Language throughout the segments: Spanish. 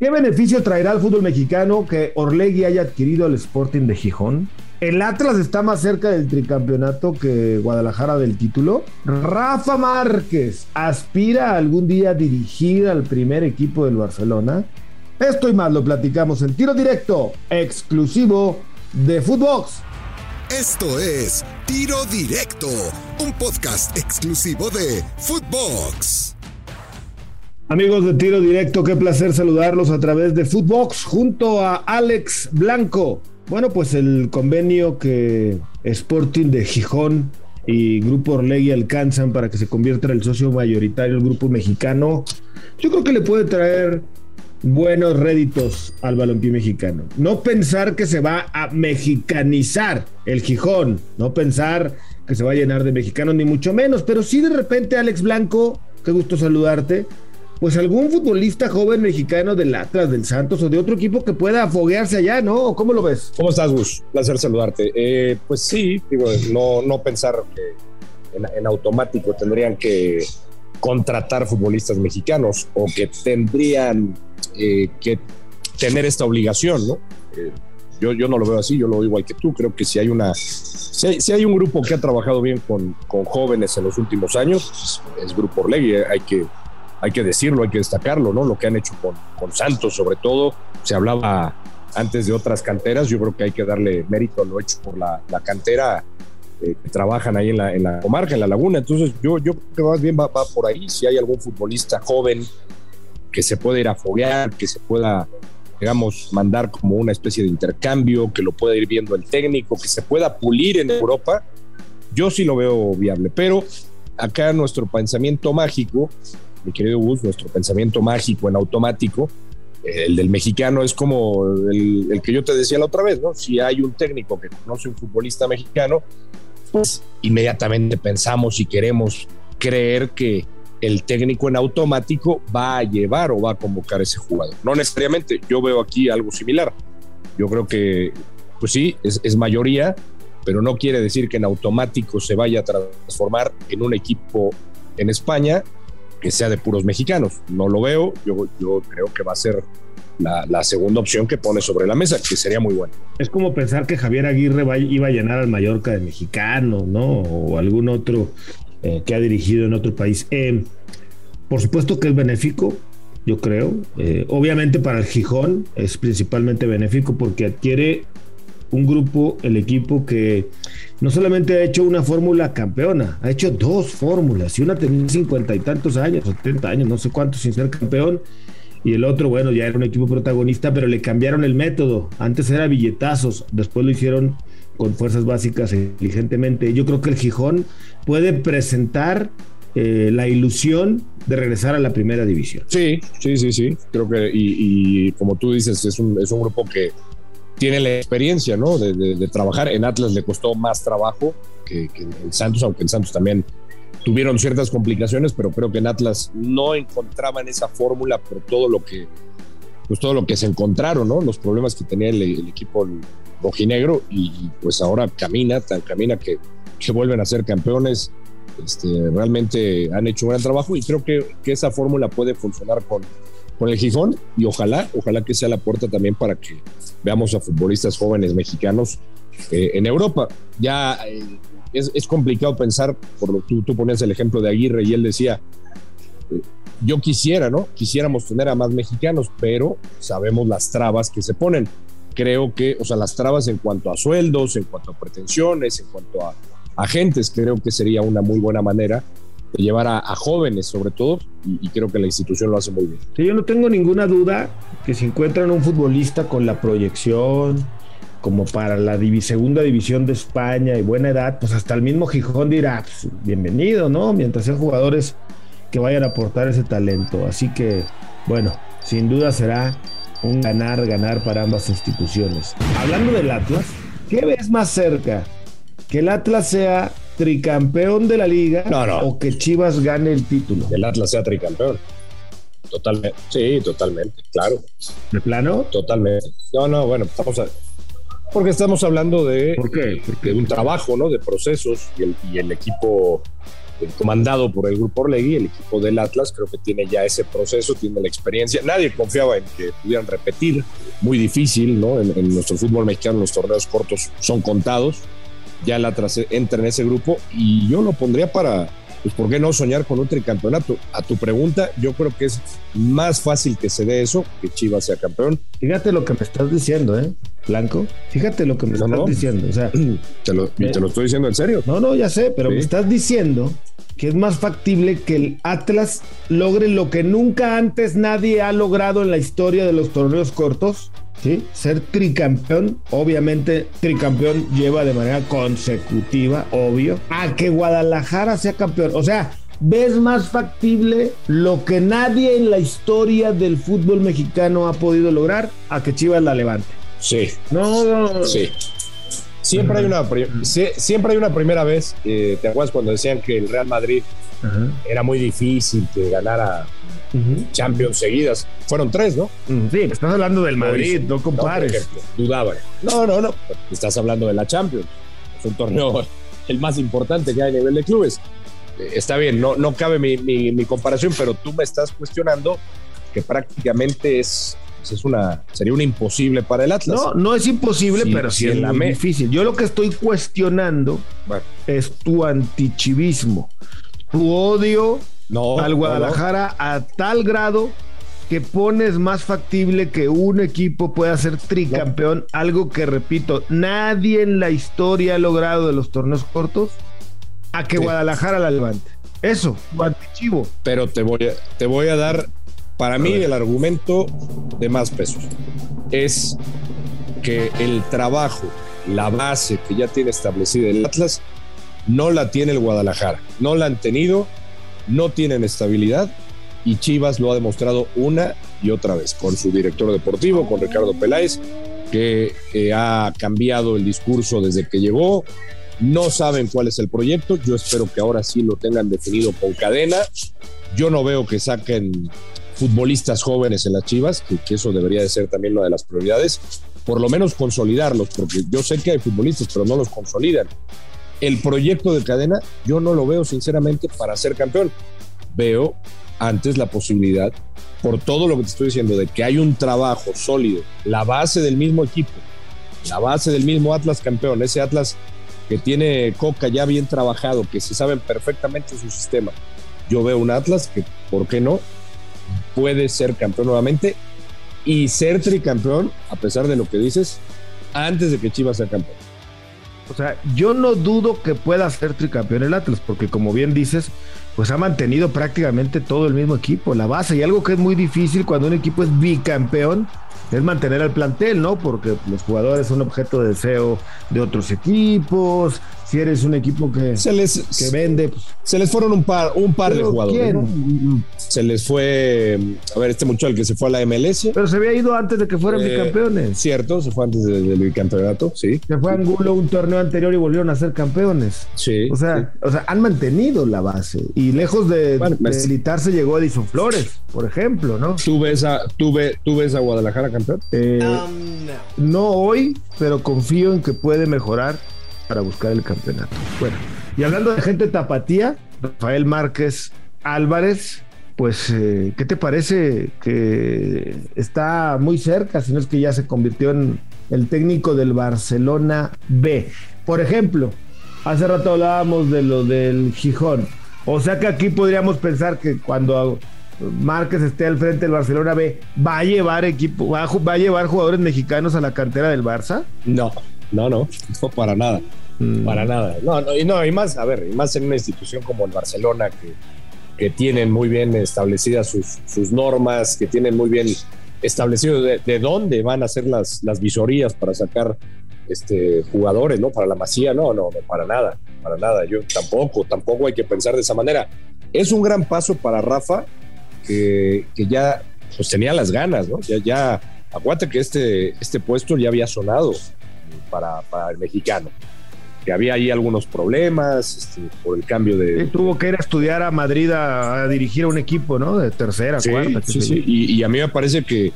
¿Qué beneficio traerá al fútbol mexicano que Orlegui haya adquirido el Sporting de Gijón? ¿El Atlas está más cerca del tricampeonato que Guadalajara del título? ¿Rafa Márquez aspira algún día a dirigir al primer equipo del Barcelona? Esto y más lo platicamos en tiro directo, exclusivo de Footbox. Esto es Tiro Directo, un podcast exclusivo de Footbox. Amigos de Tiro Directo, qué placer saludarlos a través de Footbox junto a Alex Blanco. Bueno, pues el convenio que Sporting de Gijón y Grupo Orlegui alcanzan para que se convierta en el socio mayoritario del grupo mexicano, yo creo que le puede traer buenos réditos al balompié mexicano. No pensar que se va a mexicanizar el Gijón, no pensar que se va a llenar de mexicanos, ni mucho menos, pero sí de repente Alex Blanco, qué gusto saludarte, pues algún futbolista joven mexicano del Atlas, del Santos o de otro equipo que pueda afoguearse allá, ¿no? ¿Cómo lo ves? ¿Cómo estás, Gus? Placer saludarte. Eh, pues sí, digo, no, no pensar que en, automático tendrían que contratar futbolistas mexicanos o que tendrían eh, que tener esta obligación, ¿no? Eh, yo, yo no lo veo así, yo lo veo igual que tú. Creo que si hay una. Si hay, un grupo que ha trabajado bien con, con jóvenes en los últimos años, es, es Grupo Orlegui. Hay que, hay que decirlo, hay que destacarlo, ¿no? Lo que han hecho con, con Santos, sobre todo, se hablaba antes de otras canteras, yo creo que hay que darle mérito a lo hecho por la, cantera eh, que trabajan ahí en la, en la, comarca, en la laguna. Entonces, yo, yo creo que más bien va, por ahí. Si hay algún futbolista joven que se pueda ir a foguear, que se pueda, digamos, mandar como una especie de intercambio, que lo pueda ir viendo el técnico, que se pueda pulir en Europa, yo sí lo veo viable. Pero acá nuestro pensamiento mágico mi querido Gus, nuestro pensamiento mágico en automático, el del mexicano es como el, que yo te decía la otra vez, ¿no? Si hay un técnico que conoce un futbolista mexicano, pues inmediatamente pensamos y queremos creer que el técnico en automático va a llevar o va a convocar a ese jugador. No necesariamente, yo veo aquí algo similar. Yo creo que, pues sí, es, es mayoría, pero no quiere decir que en automático se vaya a transformar en un equipo en España que sea de puros mexicanos. No lo veo, yo, yo creo que va a ser la, segunda opción que pone sobre la mesa, que sería muy bueno. Es como pensar que Javier Aguirre iba a llenar al Mallorca de mexicano, ¿no? O algún otro eh, que ha dirigido en otro país. Eh, por supuesto que es benéfico, yo creo. Eh, obviamente para el Gijón es principalmente benéfico porque adquiere un grupo, el equipo que no solamente ha hecho una fórmula campeona, ha hecho dos fórmulas y una tenía cincuenta y tantos años, setenta años, no sé cuántos sin ser campeón. Y el otro, bueno, ya era un equipo protagonista, pero le cambiaron el método. Antes era billetazos, después lo hicieron con fuerzas básicas inteligentemente. Yo creo que el Gijón puede presentar eh, la ilusión de regresar a la primera división. Sí, sí, sí, sí. Creo que, y, como tú dices, es un, es un grupo que tiene la experiencia, ¿no? De, trabajar. En Atlas le costó más trabajo que, en Santos, aunque en Santos también tuvieron ciertas complicaciones, pero creo que en Atlas no encontraban esa fórmula por todo lo que, pues todo lo que se encontraron, ¿no? Los problemas que tenía el, equipo rojinegro y, pues ahora camina, tan camina que, que vuelven a ser campeones. Este, realmente han hecho un gran trabajo y creo que, que esa fórmula puede funcionar con, con el Gijón y ojalá, ojalá que sea la puerta también para que veamos a futbolistas jóvenes mexicanos eh, en Europa. Ya eh, es, complicado pensar, por lo tú, tú ponías el ejemplo de Aguirre y él decía, eh, yo quisiera, ¿no? Quisiéramos tener a más mexicanos, pero sabemos las trabas que se ponen. Creo que, o sea, las trabas en cuanto a sueldos, en cuanto a pretensiones, en cuanto a agentes, creo que sería una muy buena manera de llevar a, jóvenes sobre todo y, creo que la institución lo hace muy bien. yo no tengo ninguna duda que si encuentran un futbolista con la proyección como para la segunda división de España y buena edad, pues hasta el mismo Gijón dirá, pues, bienvenido, ¿no? Mientras sean jugadores que vayan a aportar ese talento. Así que, bueno, sin duda será un ganar, ganar para ambas instituciones. Hablando del Atlas, ¿qué ves más cerca? Que el Atlas sea tricampeón de la liga o que Chivas gane el título. El Atlas sea tricampeón. Totalmente. Sí, totalmente, claro. ¿De plano? Totalmente. No, no, bueno, estamos porque estamos hablando de, ¿Por qué? de un trabajo, ¿no? De procesos y el, y el equipo eh, comandado por el Grupo Orlegui, el equipo del Atlas, creo que tiene ya ese proceso, tiene la experiencia. Nadie confiaba en que pudieran repetir, muy difícil, ¿no? En, nuestro fútbol mexicano los torneos cortos son contados. Ya Atlas entra en ese grupo y yo lo pondría para, pues, ¿por qué no soñar con un tricampeonato? A tu pregunta, yo creo que es más fácil que se dé eso, que Chivas sea campeón. Fíjate lo que me estás diciendo, ¿eh? Blanco. Fíjate lo que me estás diciendo. O sea, te lo, te lo, estoy diciendo en serio. No, no, ya sé, pero me estás diciendo que es más factible que el Atlas logre lo que nunca antes nadie ha logrado en la historia de los torneos cortos. ¿Sí? Ser tricampeón, obviamente tricampeón lleva de manera consecutiva, obvio, a que Guadalajara sea campeón. O sea, ves más factible lo que nadie en la historia del fútbol mexicano ha podido lograr a que Chivas la levante. Sí. No, no, Sí. Siempre hay, una, siempre hay una primera vez. Eh, ¿Te acuerdas cuando decían que el Real Madrid era muy difícil que ganara Champions seguidas? Fueron tres, ¿no? Sí, estás hablando del Madrid, no, compares. No, dudaba. No, no, no. Estás hablando de la Champions. Es un torneo el más importante que hay a nivel de clubes. Eh, está bien, no, no cabe mi, mi comparación, pero tú me estás cuestionando que prácticamente es pues, es una, sería un imposible para el Atlas. No, no es imposible, pero sí es muy difícil. Yo lo que estoy cuestionando es tu antichivismo, tu odio al Guadalajara a tal grado que pones más factible que un equipo pueda ser tricampeón, algo que repito, nadie en la historia ha logrado de los torneos cortos, a que Guadalajara la levante. Eso, tu antichivo. Pero te voy a, te voy a dar para mí el argumento de más peso es que el trabajo, la base que ya tiene establecida el Atlas, no la tiene el Guadalajara. No la han tenido, no tienen estabilidad y Chivas lo ha demostrado una y otra vez con su director deportivo, con Ricardo Peláez, que, ha cambiado el discurso desde que llegó. No saben cuál es el proyecto. Yo espero que ahora sí lo tengan definido con cadena. Yo no veo que saquen futbolistas jóvenes en las Chivas, que, eso debería de ser también una de las prioridades, por lo menos consolidarlos, porque yo sé que hay futbolistas, pero no los consolidan. El proyecto de cadena yo no lo veo sinceramente para ser campeón. Veo antes la posibilidad, por todo lo que te estoy diciendo, de que hay un trabajo sólido, la base del mismo equipo, la base del mismo Atlas campeón, ese Atlas que tiene Coca ya bien trabajado, que se saben perfectamente su sistema. Yo veo un Atlas que, ¿por qué no? Puede ser campeón nuevamente y ser tricampeón, a pesar de lo que dices, antes de que Chivas sea campeón. O sea, yo no dudo que pueda ser tricampeón el Atlas, porque como bien dices, pues ha mantenido prácticamente todo el mismo equipo, la base, y algo que es muy difícil cuando un equipo es bicampeón, es mantener al plantel, ¿no? Porque los jugadores son objeto de deseo de otros equipos, si eres un equipo que, se les, que vende. Pues. Se les fueron un par, un par de jugadores. Se les fue, a ver, este muchacho el que se fue a la MLS. Pero se había ido antes de que fueran eh, bicampeones. Cierto, se fue antes del bicampeonato, sí. Se fue a Angulo un torneo anterior y volvieron a ser campeones. Sí. O sea, o sea han mantenido la base. Y lejos de, bueno, de llegó Edison Flores, por ejemplo, ¿no? ¿Tú ves a, tú tú ves a Guadalajara campeón? Eh, um, no. no hoy, pero confío en que puede mejorar para buscar el campeonato. Bueno, y hablando de gente tapatía, Rafael Márquez Álvarez, pues, eh, ¿qué te parece que está muy cerca, si no es que ya se convirtió en el técnico del Barcelona B? Por ejemplo, hace rato hablábamos de lo del Gijón. O sea que aquí podríamos pensar que cuando Márquez esté al frente del Barcelona B, ¿va a llevar equipo, va a llevar jugadores mexicanos a la cantera del Barça? No, no, no, no para nada. Mm. Para nada. No, no, y no, y más, a ver, y más en una institución como el Barcelona que, que tienen muy bien establecidas sus, sus normas, que tienen muy bien establecido de, dónde van a ser las, las visorías para sacar este, jugadores, ¿no? Para la masía, no, no, no, para nada, para nada. Yo tampoco, tampoco hay que pensar de esa manera. Es un gran paso para Rafa, que, que ya pues tenía las ganas, ¿no? Ya, ya, aguante que este, este puesto ya había sonado para, el mexicano. Que había ahí algunos problemas este, por el cambio de. tuvo que ir a estudiar a Madrid a, dirigir a un equipo, ¿no? De tercera, cuarta. Sí, sí. Y, a mí me parece que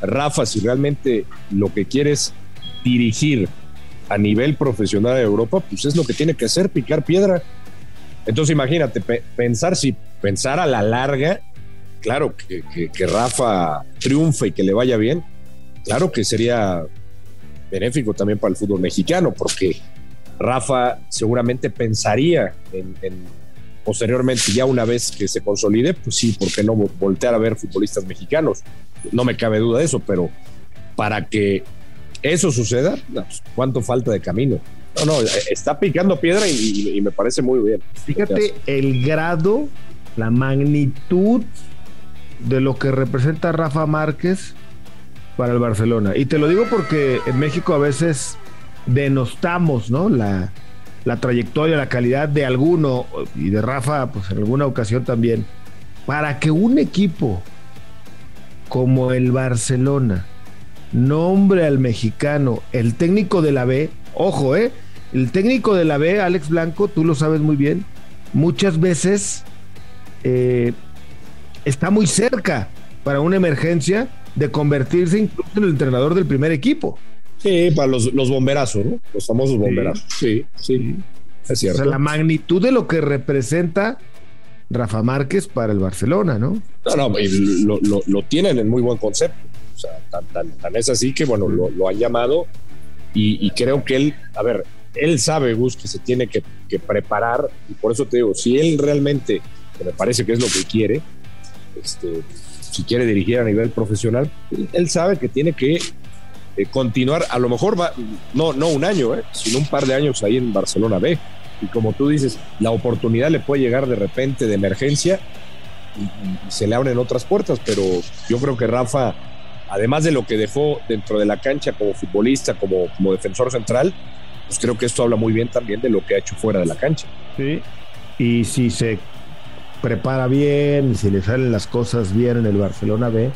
Rafa, si realmente lo que quiere es dirigir a nivel profesional de Europa, pues es lo que tiene que hacer, picar piedra. Entonces imagínate, pensar si pensar a la larga, claro, que, que, Rafa triunfe y que le vaya bien, claro que sería benéfico también para el fútbol mexicano, porque Rafa seguramente pensaría en, posteriormente, ya una vez que se consolide, pues sí, ¿por qué no voltear a ver futbolistas mexicanos? No me cabe duda de eso, pero para que eso suceda, pues, ¿cuánto falta de camino? No, no, está picando piedra y, me parece muy bien. Fíjate el grado, la magnitud de lo que representa Rafa Márquez para el Barcelona. Y te lo digo porque en México a veces denostamos, ¿no? La, la trayectoria, la calidad de alguno y de Rafa, pues en alguna ocasión también. Para que un equipo como el Barcelona nombre al mexicano el técnico de la B, ojo, ¿eh? El técnico de la B, Alex Blanco, tú lo sabes muy bien, muchas veces eh, está muy cerca para una emergencia de convertirse incluso en el entrenador del primer equipo. Sí, para los, los bomberazos, ¿no? Los famosos bomberazos. Sí, sí. Es cierto. O sea, la magnitud de lo que representa Rafa Márquez para el Barcelona, ¿no? No, no, lo, lo, lo tienen en muy buen concepto. Sea, tan, tan, es así que, bueno, lo, lo han llamado y, y, creo que él, a ver, él sabe, Gus, que se tiene que, preparar y por eso te digo, si él realmente, que me parece que es lo que quiere, este, si quiere dirigir a nivel profesional, él sabe que tiene que eh, continuar, a lo mejor va, no, no un año, eh, sino un par de años ahí en Barcelona B. Y como tú dices, la oportunidad le puede llegar de repente de emergencia y, y se le abren otras puertas, pero yo creo que Rafa, además de lo que dejó dentro de la cancha como futbolista, como, como defensor central, pues creo que esto habla muy bien también de lo que ha hecho fuera de la cancha. Sí, y si se prepara bien, si le salen las cosas bien en el Barcelona B,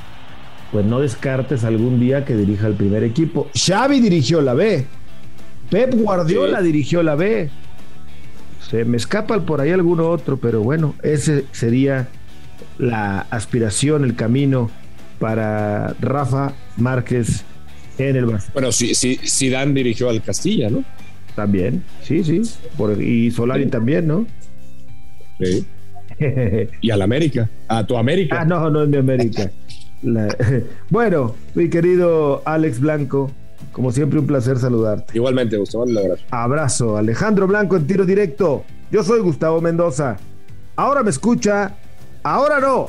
pues no descartes algún día que dirija el primer equipo. Xavi dirigió la B, Pep Guardiola dirigió la B. Se me escapa por ahí alguno otro, pero bueno, ese sería la aspiración, el camino para Rafa Márquez en el Barcelona. Bueno, si, si, Dan dirigió al Castilla, ¿no? También, sí, sí. y Solari también, ¿no? Sí. y al América, a tu América. Ah, no, no es mi América. bueno, mi querido Alex Blanco, como siempre un placer saludarte. Igualmente, Gustavo, un abrazo. Abrazo, Alejandro Blanco en tiro directo. Yo soy Gustavo Mendoza. Ahora me escucha, ahora no.